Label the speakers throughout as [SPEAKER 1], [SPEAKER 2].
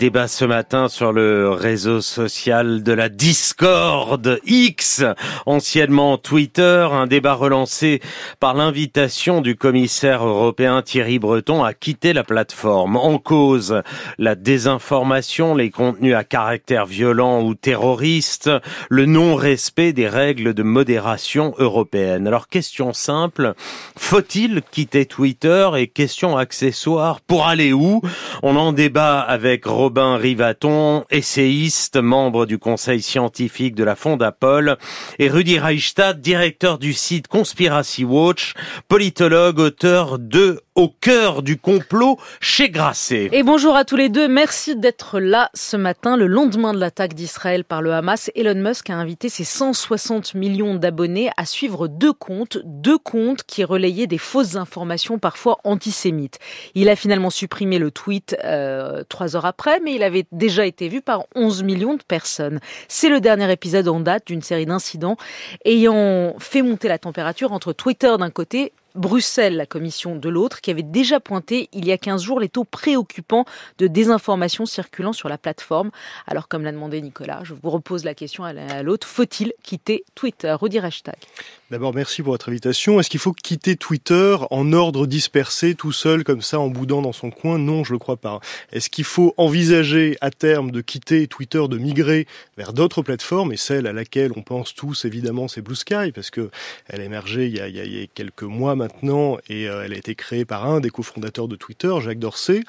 [SPEAKER 1] Débat ce matin sur le réseau social de la Discord X, anciennement Twitter, un débat relancé par l'invitation du commissaire européen Thierry Breton à quitter la plateforme. En cause, la désinformation, les contenus à caractère violent ou terroriste, le non-respect des règles de modération européennes. Alors question simple, faut-il quitter Twitter et question accessoire pour aller où? On en débat avec Robin Rivaton, essayiste, membre du conseil scientifique de la Fondapol, et Rudy Reichstadt, directeur du site Conspiracy Watch, politologue, auteur de au cœur du complot chez Grasset.
[SPEAKER 2] Et bonjour à tous les deux. Merci d'être là ce matin. Le lendemain de l'attaque d'Israël par le Hamas, Elon Musk a invité ses 160 millions d'abonnés à suivre deux comptes, deux comptes qui relayaient des fausses informations parfois antisémites. Il a finalement supprimé le tweet euh, trois heures après, mais il avait déjà été vu par 11 millions de personnes. C'est le dernier épisode en date d'une série d'incidents ayant fait monter la température entre Twitter d'un côté Bruxelles, la commission de l'autre, qui avait déjà pointé il y a 15 jours les taux préoccupants de désinformation circulant sur la plateforme. Alors, comme l'a demandé Nicolas, je vous repose la question à l'autre, faut-il quitter Twitter? Redire hashtag.
[SPEAKER 3] D'abord, merci pour votre invitation. Est-ce qu'il faut quitter Twitter en ordre dispersé, tout seul, comme ça, en boudant dans son coin? Non, je le crois pas. Est-ce qu'il faut envisager à terme de quitter Twitter, de migrer vers d'autres plateformes, et celle à laquelle on pense tous, évidemment, c'est Blue Sky, parce que elle a émergé il y a, il y a quelques mois maintenant, et euh, elle a été créée par un des cofondateurs de Twitter, Jacques Dorsey.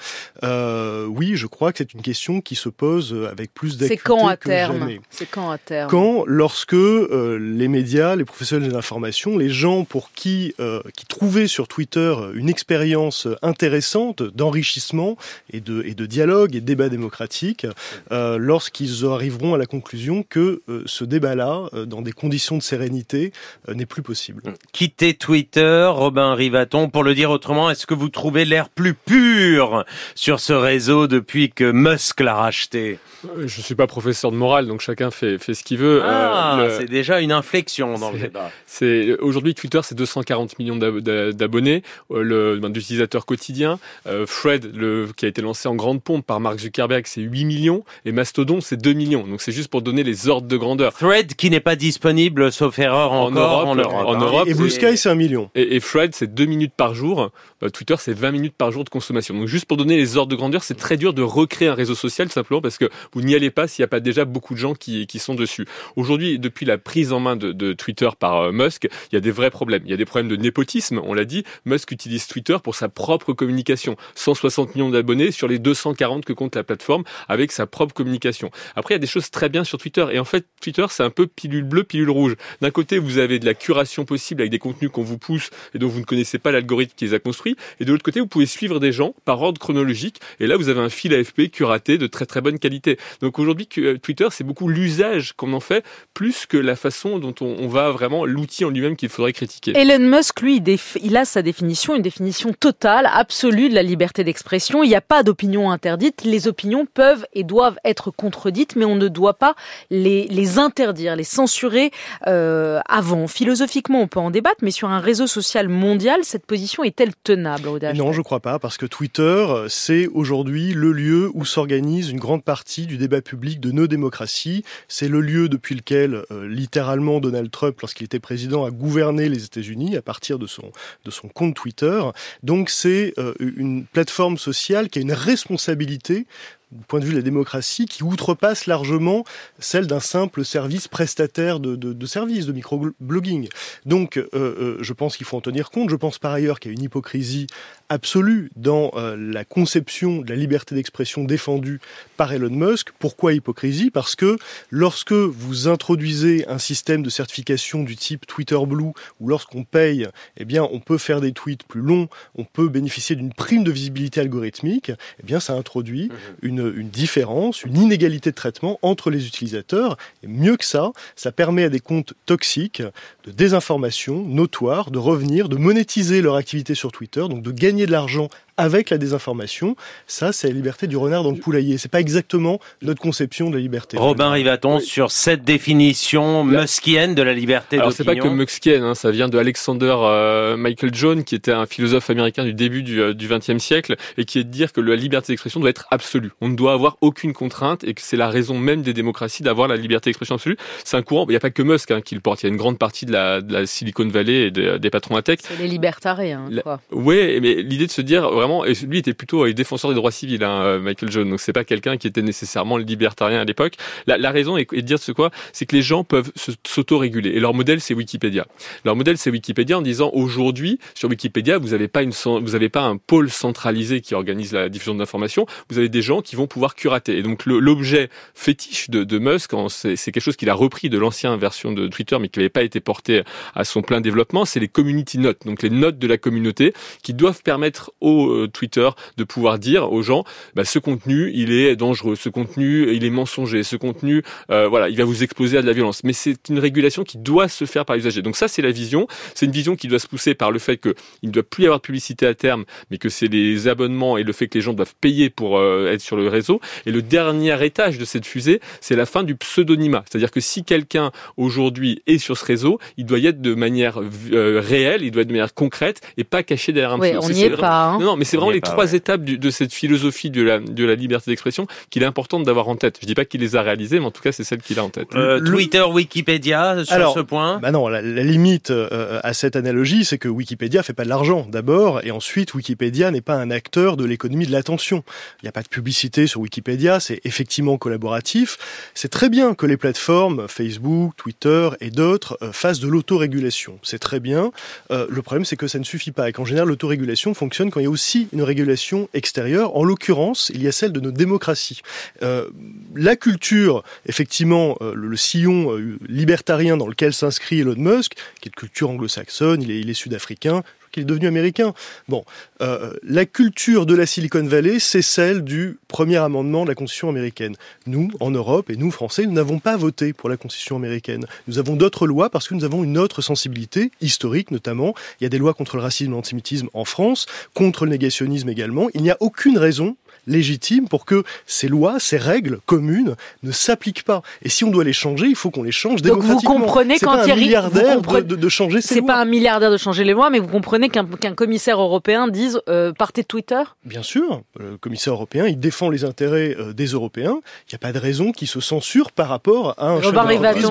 [SPEAKER 3] Euh, oui, je crois que c'est une question qui se pose avec plus d'acuité
[SPEAKER 2] C'est quand à
[SPEAKER 3] que
[SPEAKER 2] terme?
[SPEAKER 3] jamais.
[SPEAKER 2] C'est quand à terme?
[SPEAKER 3] Quand, lorsque euh, les médias, les professionnels de l'information, les gens pour qui, euh, qui trouvaient sur Twitter une expérience intéressante d'enrichissement et de, et de dialogue et de débat démocratique, euh, lorsqu'ils arriveront à la conclusion que euh, ce débat-là, euh, dans des conditions de sérénité, euh, n'est plus possible.
[SPEAKER 1] Quitter Twitter, Robin Rivaton, pour le dire autrement, est-ce que vous trouvez l'air plus pur sur ce réseau depuis que Musk l'a racheté?
[SPEAKER 4] Euh, Je suis pas professeur de morale, donc chacun fait, fait ce qu'il veut.
[SPEAKER 1] Ah,
[SPEAKER 4] Euh, le-
[SPEAKER 1] c'est déjà une inflexion dans le
[SPEAKER 4] c'est-
[SPEAKER 1] débat.
[SPEAKER 4] c'est aujourd'hui Twitter, c'est 240 millions d'ab- d'a- d'abonnés, euh, ben, d'utilisateurs quotidiens. Euh, Fred, le, qui a été lancé en grande pompe par Mark Zuckerberg, c'est 8 millions, et Mastodon, c'est 2 millions. Donc c'est juste pour donner les ordres de grandeur.
[SPEAKER 1] Thread qui n'est pas disponible, sauf erreur
[SPEAKER 4] En
[SPEAKER 1] encore,
[SPEAKER 4] Europe,
[SPEAKER 1] en Europe.
[SPEAKER 4] en
[SPEAKER 1] hein.
[SPEAKER 4] Europe,
[SPEAKER 3] Et Blue Sky, c'est un million.
[SPEAKER 4] Et, et Fred, c'est 2 minutes par jour. Euh, Twitter, c'est 20 minutes par jour de consommation. Donc juste pour donner les ordres de grandeur, c'est très dur de recréer un réseau social simplement parce que vous n'y allez pas s'il n'y a pas déjà beaucoup de gens qui, sont dessus. Aujourd'hui, depuis la prise en main de, de Twitter par euh, Musk, il y a des vrais problèmes. Il y a des problèmes de népotisme, on l'a dit. Musk utilise Twitter pour sa propre communication. 160 millions d'abonnés sur les 240 que compte la plateforme avec sa propre communication. Après, il y a des choses très bien sur Twitter. Et en fait, Twitter, c'est un peu pilule bleue, pilule rouge. D'un côté, vous avez de la curation possible avec des contenus qu'on vous pousse et dont vous ne connaissez pas l'algorithme qui les a construits. Et de l'autre côté, vous pouvez suivre des gens par ordre chronologique. Et là, vous avez un fil AFP curaté de très très bonne qualité. Donc aujourd'hui, euh, Twitter, c'est beaucoup l'usage qu'on en fait plus que la façon dont on, va vraiment l'outil en lui-même qu'il faudrait critiquer.
[SPEAKER 2] Elon Musk, lui, il, a sa définition, une définition totale, absolue de la liberté d'expression. Il n'y a pas d'opinion interdite. Les opinions peuvent et doivent être contredites, mais on ne doit pas les, les interdire, les censurer euh, avant. Philosophiquement, on peut en débattre, mais sur un réseau social mondial, cette position est-elle tenable, Rodolphe
[SPEAKER 3] Non, je crois pas, parce que Twitter, euh, c'est aujourd'hui le lieu où s'organise une grande partie du débat public de nos démocraties. C'est le lieu depuis lequel, euh, littéralement, Donald Trump, lorsqu'il était président, a gouverné les États-Unis à partir de son, de son compte Twitter. Donc c'est euh, une plateforme sociale qui a une responsabilité du point de vue de la démocratie, qui outrepasse largement celle d'un simple service prestataire de, de, de services, de microblogging. Donc, euh, euh, je pense qu'il faut en tenir compte. Je pense par ailleurs qu'il y a une hypocrisie absolue dans euh, la conception de la liberté d'expression défendue par Elon Musk. Pourquoi hypocrisie? Parce que lorsque vous introduisez un système de certification du type Twitter Blue, ou lorsqu'on paye, eh bien, on peut faire des tweets plus longs, on peut bénéficier d'une prime de visibilité algorithmique, eh bien, ça introduit une, une différence, une inégalité de traitement entre les utilisateurs. Et mieux que ça, ça permet à des comptes toxiques de désinformation notoire de revenir, de monétiser leur activité sur Twitter, donc de gagner de l'argent avec la désinformation. Ça, c'est la liberté du renard dans le poulailler. C'est pas exactement notre conception de la liberté.
[SPEAKER 1] Robin Rivaton sur cette définition muskienne de la liberté d'opinion.
[SPEAKER 4] Alors c'est pas que muskienne, hein, ça vient de Alexander euh, Michael John, qui était un philosophe américain du début du XXe euh, siècle et qui est de dire que la liberté d'expression doit être absolue. On ne doit avoir aucune contrainte et que c'est la raison même des démocraties d'avoir la liberté d'expression absolue. C'est un courant. Il n'y a pas que Musk hein, qui le porte. Il y a une grande partie de la, de la Silicon Valley et des patrons à tech.
[SPEAKER 2] C'est les libertariens. Quoi.
[SPEAKER 4] Oui, mais l'idée de se dire vraiment, et lui était plutôt défenseur des droits civils, hein, euh, Michael John. Donc c'est pas quelqu'un qui était nécessairement libertarien à l'époque. La, raison est, de dire ce quoi, c'est que les gens peuvent s'auto-réguler. Et leur modèle c'est Wikipédia. Leur modèle c'est Wikipédia en disant aujourd'hui sur Wikipédia vous n'avez pas une, vous avez pas un pôle centralisé qui organise la diffusion d'informations. Vous avez des gens qui vont pouvoir curater. Et donc l'objet fétiche de, de Musk, c'est quelque chose qu'il a repris de l'ancienne version de Twitter, mais qui n'avait pas été porté à son plein développement, c'est les community notes, donc les notes de la communauté qui doivent permettre au euh, Twitter de pouvoir dire aux gens, bah, ce contenu, il est dangereux, ce contenu, il est mensonger, ce contenu, euh, voilà, il va vous exposer à de la violence. Mais c'est une régulation qui doit se faire par l'usager. Donc ça, c'est la vision. C'est une vision qui doit se pousser par le fait qu'il ne doit plus y avoir de publicité à terme, mais que c'est les abonnements et le fait que les gens doivent payer pour euh, être sur le réseau. Et le dernier étage de cette fusée, c'est la fin du pseudonymat. C'est-à-dire que si quelqu'un aujourd'hui est sur ce réseau, il doit y être de manière euh, réelle, il doit être de manière concrète et pas caché derrière un
[SPEAKER 2] oui, on n'y est, pas.
[SPEAKER 4] Hein. Non, mais c'est vraiment les trois étapes de cette philosophie de la, de la liberté d'expression qu'il est important d'avoir en tête. Je dis pas qu'il les a réalisées, mais en tout cas, c'est celle qu'il a en tête.
[SPEAKER 1] Euh, Twitter, Wikipédia, sur ce point
[SPEAKER 3] bah Non, la, limite euh, à cette analogie, c'est que Wikipédia fait pas de l'argent, d'abord, et ensuite, Wikipédia n'est pas un acteur de l'économie de l'attention. Il n'y a pas de publicité sur Wikipédia, c'est effectivement collaboratif. C'est très bien que les plateformes, Facebook, Twitter et d'autres, euh, fassent de l'autorégulation. C'est très bien. Euh, le problème, c'est que ça ne suffit pas et qu'en général, l'autorégulation fonctionne quand il y a aussi une régulation extérieure. En l'occurrence, il y a celle de nos démocraties. Euh, la culture, effectivement, euh, le, sillon euh, libertarien dans lequel s'inscrit Elon Musk, qui est de culture anglo-saxonne, il il est sud-africain, qu'il est devenu américain. Bon, euh, la culture de la Silicon Valley, c'est celle du premier amendement de la Constitution américaine. Nous, en Europe, et nous, Français, nous n'avons pas voté pour la Constitution américaine. Nous avons d'autres lois parce que nous avons une autre sensibilité, historique notamment. Il y a des lois contre le racisme et l'antisémitisme en France, contre le négationnisme également. Il n'y a aucune raison légitime pour que ces lois, ces règles communes ne s'appliquent pas. Et si on doit les changer, il faut qu'on les change Donc
[SPEAKER 2] vous comprenez quand
[SPEAKER 3] il y a un milliardaire de, de, changer ces
[SPEAKER 2] lois. C'est pas un milliardaire de changer les lois, mais vous comprenez qu'un commissaire européen dise euh, partez de Twitter?
[SPEAKER 3] Bien sûr, le commissaire européen, il défend les intérêts euh, des Européens. Il n'y a pas de raison qu'il se censure par rapport à un chef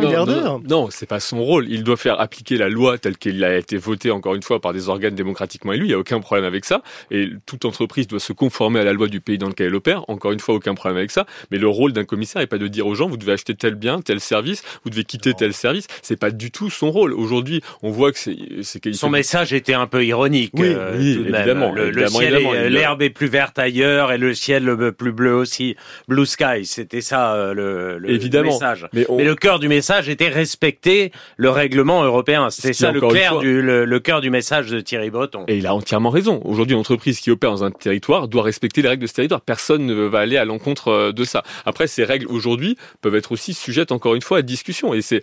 [SPEAKER 3] milliardaire.
[SPEAKER 4] Non, non, c'est pas son rôle. Il doit faire appliquer la loi telle qu'elle a été votée encore une fois par des organes démocratiquement élus. Il n'y a aucun problème avec ça. Et toute entreprise doit se conformer à la loi du pays dans dans lequel elle opère. Encore une fois, aucun problème avec ça. Mais le rôle d'un commissaire n'est pas de dire aux gens, vous devez acheter tel bien, tel service, vous devez quitter tel service. C'est pas du tout son rôle. Aujourd'hui, on voit que c'est, c'est
[SPEAKER 1] son message était un peu ironique.
[SPEAKER 4] Oui, euh, évidemment.
[SPEAKER 1] Le, ciel, l'herbe est plus verte ailleurs et le ciel plus bleu aussi. Blue sky, c'était ça euh, le, le évidemment. message. Mais, le cœur du message était respecter le règlement européen. C'était ça le cœur du le, cœur du message de Thierry Breton.
[SPEAKER 4] Et il a entièrement raison. Aujourd'hui, une entreprise qui opère dans un territoire doit respecter les règles de ce territoire personne ne va aller à l'encontre euh, de ça. Après, ces règles aujourd'hui peuvent être aussi sujettes encore une fois à discussion. Et c'est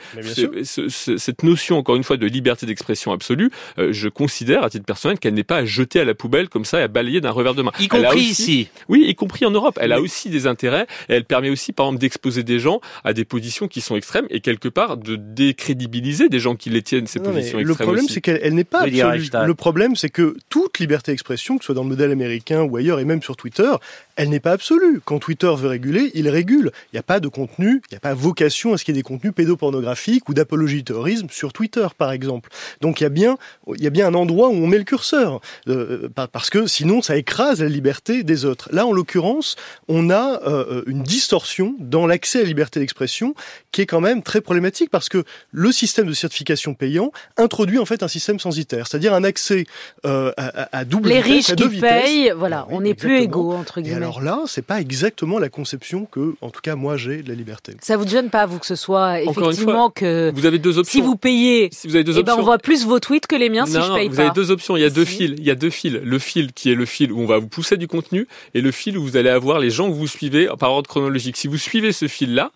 [SPEAKER 4] cette notion encore une fois de liberté d'expression absolue, euh, je considère à titre personnel qu'elle n'est pas à jeter à la poubelle comme ça et à balayer d'un revers de main.
[SPEAKER 1] Y compris ici.
[SPEAKER 4] Oui, y compris en Europe. Elle a aussi des intérêts et elle permet aussi par exemple d'exposer des gens à des positions qui sont extrêmes et quelque part de décrédibiliser des gens qui les tiennent ces positions extrêmes.
[SPEAKER 3] Le problème c'est qu'elle n'est pas absolue. Le problème c'est que toute liberté d'expression, que ce soit dans le modèle américain ou ailleurs et même sur Twitter, elle n'est pas absolue. Quand Twitter veut réguler, il régule. Il n'y a pas de contenu, il n'y a pas vocation à ce qu'il y ait des contenus pédopornographiques ou d'apologie du terrorisme sur Twitter, par exemple. Donc il y a bien, il y a bien un endroit où on met le curseur, euh, parce que sinon ça écrase la liberté des autres. Là, en l'occurrence, on a euh, une distorsion dans l'accès à la liberté d'expression qui est quand même très problématique parce que le système de certification payant introduit en fait un système censitaire, c'est-à-dire un accès euh, à, à, double
[SPEAKER 2] Les
[SPEAKER 3] vitesse,
[SPEAKER 2] riches qui payent, voilà, on n'est plus égaux entre guillemets
[SPEAKER 3] alors là, c'est pas exactement la conception que, en tout cas, moi j'ai de la liberté.
[SPEAKER 2] Ça vous gêne pas, vous, que ce soit effectivement que
[SPEAKER 4] vous avez deux options.
[SPEAKER 2] Si vous payez, si vous avez deux eh ben, options, on voit plus vos tweets que les miens si je paye
[SPEAKER 4] vous
[SPEAKER 2] pas.
[SPEAKER 4] Vous avez deux options. Il y a deux fils. Il y a deux fils. Le fil qui est le fil où on va vous pousser du contenu et le fil où vous allez avoir les gens que vous suivez par ordre chronologique. Si vous suivez ce fil-là,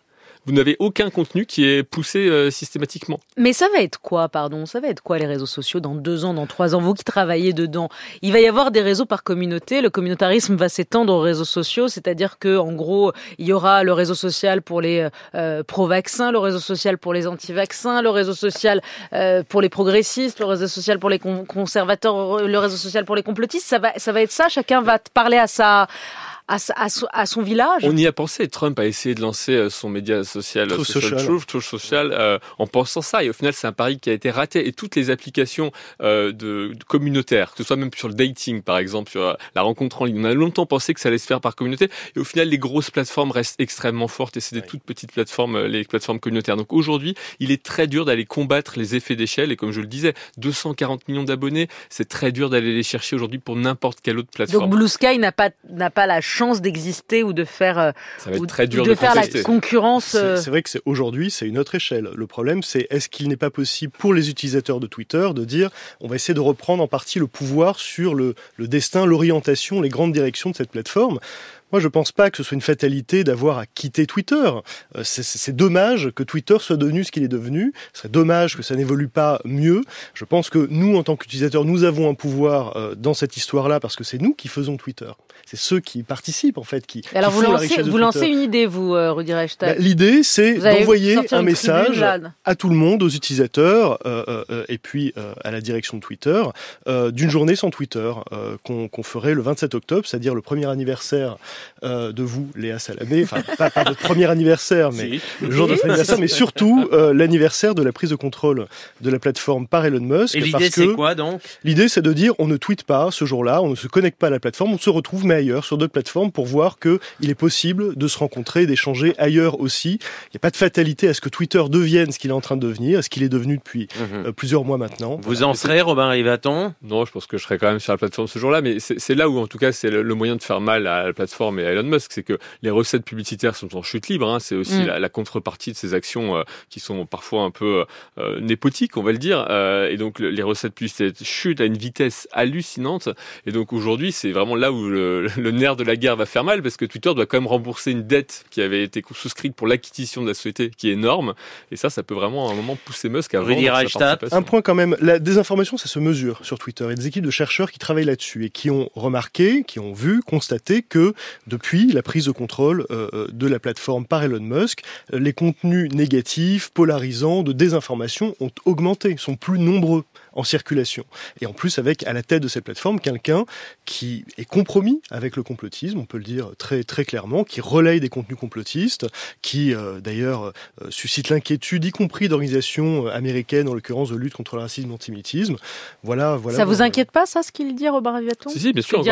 [SPEAKER 4] vous n'avez aucun contenu qui est poussé systématiquement.
[SPEAKER 2] Mais ça va être quoi, pardon? Ça va être quoi les réseaux sociaux dans deux ans, dans trois ans? Vous qui travaillez dedans, il va y avoir des réseaux par communauté. Le communautarisme va s'étendre aux réseaux sociaux, c'est-à-dire que en gros, il y aura le réseau social pour les euh, pro-vaccins, le réseau social pour les anti-vaccins, le réseau social euh, pour les progressistes, le réseau social pour les conservateurs, le réseau social pour les complotistes. Ça va, ça va être ça? Chacun va parler à sa à, son village.
[SPEAKER 4] On y a pensé. Trump a essayé de lancer euh, son média social,
[SPEAKER 3] Truth social,
[SPEAKER 4] Truth, social euh, en pensant ça. Et au final, c'est un pari qui a été raté. Et toutes les applications euh, de, communautaires, que ce soit même sur le dating, par exemple, sur la rencontre en ligne, on a longtemps pensé que ça allait se faire par communauté. Et au final, les grosses plateformes restent extrêmement fortes. Et c'est des toutes petites plateformes, les plateformes communautaires. Donc aujourd'hui, il est très dur d'aller combattre les effets d'échelle. Et comme je le disais, 240 millions d'abonnés, c'est très dur d'aller les chercher aujourd'hui pour n'importe quelle autre plateforme.
[SPEAKER 2] Donc Blue Sky n'a pas n'a pas la chance chance d'exister ou de faire,
[SPEAKER 4] très dur de,
[SPEAKER 2] faire la concurrence.
[SPEAKER 3] C'est vrai que c'est aujourd'hui, c'est une autre échelle. Le problème, c'est est-ce qu'il n'est pas possible pour les utilisateurs de Twitter de dire on va essayer de reprendre en partie le pouvoir sur le, le destin, l'orientation, les grandes directions de cette plateforme? Moi, je pense pas que ce soit une fatalité d'avoir à quitter Twitter. Euh, c'est dommage que Twitter soit devenu ce qu'il est devenu. C'est dommage que ça n'évolue pas mieux. Je pense que nous, en tant qu'utilisateurs, nous avons un pouvoir euh, dans cette histoire-là parce que c'est nous qui faisons Twitter. C'est ceux qui participent, en fait, qui.
[SPEAKER 2] Alors,
[SPEAKER 3] vous,
[SPEAKER 2] lancez, vous lancez une idée, vous, euh, Rudy Reichstag
[SPEAKER 3] bah, L'idée, c'est d'envoyer un message à tout le monde, aux utilisateurs, et puis à la direction de Twitter, d'une journée sans Twitter, qu'on ferait le 27 octobre, c'est-à-dire le premier anniversaire euh, de vous, Léa Salamé, enfin pas, pas, votre premier anniversaire, mais le jour de votre anniversaire, mais surtout euh, l'anniversaire de la prise de contrôle de la plateforme par Elon Musk.
[SPEAKER 1] Et l'idée c'est quoi donc?
[SPEAKER 3] L'idée c'est de dire on ne tweet pas ce jour-là, on ne se connecte pas à la plateforme, on se retrouve mais ailleurs sur d'autres plateformes pour voir que il est possible de se rencontrer, d'échanger ailleurs aussi. Il n'y a pas de fatalité à ce que Twitter devienne ce qu'il est en train de devenir, ce qu'il est devenu depuis mhm. euh, plusieurs mois maintenant.
[SPEAKER 1] Vous en serez, Robin Rivaton?
[SPEAKER 4] Non, je pense que je serai quand même sur la plateforme ce jour-là, mais c'est là où en tout cas c'est le, le moyen de faire mal à la plateforme et à Elon Musk, c'est que les recettes publicitaires sont en chute libre. Hein. c'est aussi mm. la, contrepartie de ces actions euh, qui sont parfois un peu euh, népotiques, on va le dire. Euh, et donc les recettes publicitaires chutent à une vitesse hallucinante. Et donc aujourd'hui, c'est vraiment là où le, nerf de la guerre va faire mal, parce que Twitter doit quand même rembourser une dette qui avait été souscrite pour l'acquisition de la société, qui est énorme. Et ça, ça peut vraiment à un moment pousser Musk à vendre
[SPEAKER 3] Un point quand même, la désinformation, ça se mesure sur Twitter. Il y a des équipes de chercheurs qui travaillent là-dessus et qui ont remarqué, qui ont vu, constaté que depuis la prise de contrôle euh, euh, de la plateforme par Elon Musk, les contenus négatifs, polarisants, de désinformation ont augmenté, sont plus nombreux en circulation. Et en plus, avec à la tête de cette plateforme quelqu'un qui est compromis avec le complotisme, on peut le dire très très clairement, qui relaye des contenus complotistes, qui euh, d'ailleurs suscite l'inquiétude, y compris d'organisations américaines, en l'occurrence de lutte contre le racisme et l'antisémitisme. Voilà, voilà.
[SPEAKER 2] Ça vous inquiète pas, ça, ce qu'il dit, Robert Aviaton
[SPEAKER 4] Si, si, bien sûr.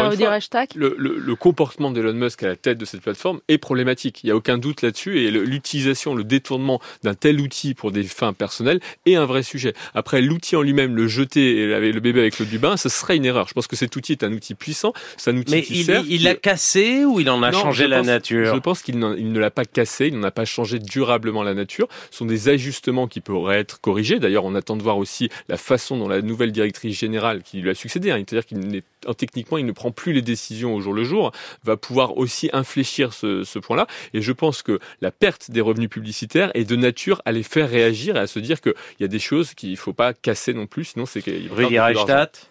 [SPEAKER 4] le, le, le comportement d'Elon Musk à la tête de cette plateforme est problématique. Il n'y a aucun doute là-dessus. Et l'utilisation, le détournement d'un tel outil pour des fins personnelles est un vrai sujet. Après, l'outil en lui-même, le jeter et le bébé avec le du bain, ce serait une erreur. Je pense que cet outil est un outil puissant. C'est un outil
[SPEAKER 1] Mais
[SPEAKER 4] qui
[SPEAKER 1] il,
[SPEAKER 4] sert.
[SPEAKER 1] Il l'a cassé ou il en a changé la nature
[SPEAKER 4] Je pense qu'il ne l'a pas cassé, il n'en a pas changé durablement la nature. Ce sont des ajustements qui pourraient être corrigés. D'ailleurs, on attend de voir aussi la façon dont la nouvelle directrice générale qui lui a succédé, hein, c'est-à-dire qu'il n'est techniquement, il ne prend plus les décisions au jour le jour, va pouvoir aussi infléchir ce, ce point-là. Et je pense que la perte des revenus publicitaires est de nature à les faire réagir et à se dire qu'il y a des choses qu'il ne faut pas casser non plus, sinon c'est qu'il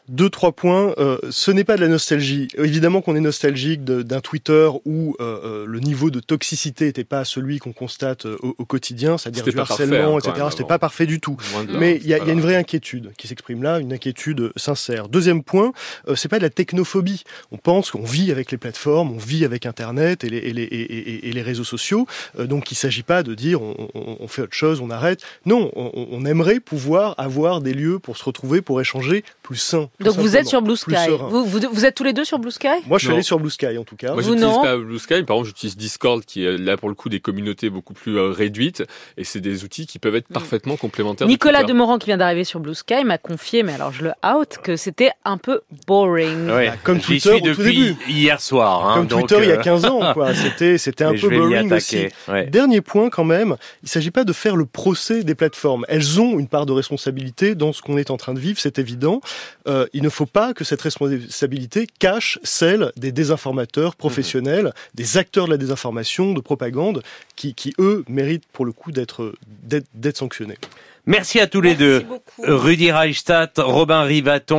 [SPEAKER 3] Deux, trois points. Euh, ce n'est pas de la nostalgie. Évidemment qu'on est nostalgique d'un Twitter où euh, euh, le niveau de toxicité n'était pas celui qu'on constate au, quotidien, c'est-à-dire du harcèlement, hein, etc. C'était pas parfait du tout. Mais il y, a une vraie inquiétude qui s'exprime là, une inquiétude sincère. Deuxième point, c'est pas de la technophobie. On pense qu'on vit avec les plateformes, on vit avec Internet et les, et les, et, et les réseaux sociaux. Euh, donc il ne s'agit pas de dire on, on, fait autre chose, on arrête. Non, on, on, aimerait pouvoir avoir des lieux pour se retrouver, pour échanger plus sain.
[SPEAKER 2] Donc vous êtes sur Blue Sky. Vous, vous, êtes tous les deux sur Blue Sky?
[SPEAKER 3] Moi je suis allé sur Blue Sky en tout cas.
[SPEAKER 4] Moi je n'utilise pas Blue Sky, par contre j'utilise Discord qui est là pour le coup des communautés beaucoup plus euh, réduites et c'est des outils qui peuvent être mm. parfaitement complémentaires.
[SPEAKER 2] Nicolas Demorand qui vient d'arriver sur Blue Sky m'a confié, mais alors je le out, que c'était un peu boring. Boring.
[SPEAKER 1] Ouais.
[SPEAKER 3] Bah, comme Twitter
[SPEAKER 1] suis
[SPEAKER 3] au tout début.
[SPEAKER 1] hier soir. Hein,
[SPEAKER 3] Comme
[SPEAKER 1] donc,
[SPEAKER 3] Twitter il y a
[SPEAKER 1] euh,
[SPEAKER 3] 15 ans, quoi. C'était, c'était un peu boring aussi.
[SPEAKER 1] Ouais.
[SPEAKER 3] Dernier point quand même, il ne s'agit pas de faire le procès des plateformes. Elles ont une part de responsabilité dans ce qu'on est en train de vivre, c'est évident. Euh, il ne faut pas que cette responsabilité cache celle des désinformateurs professionnels, des acteurs de la désinformation, de propagande, qui, qui eux méritent pour le coup d'être, d'être, d'être sanctionnés.
[SPEAKER 1] Merci à tous les deux.
[SPEAKER 2] beaucoup.
[SPEAKER 1] Rudy Reichstadt, Robin Rivaton.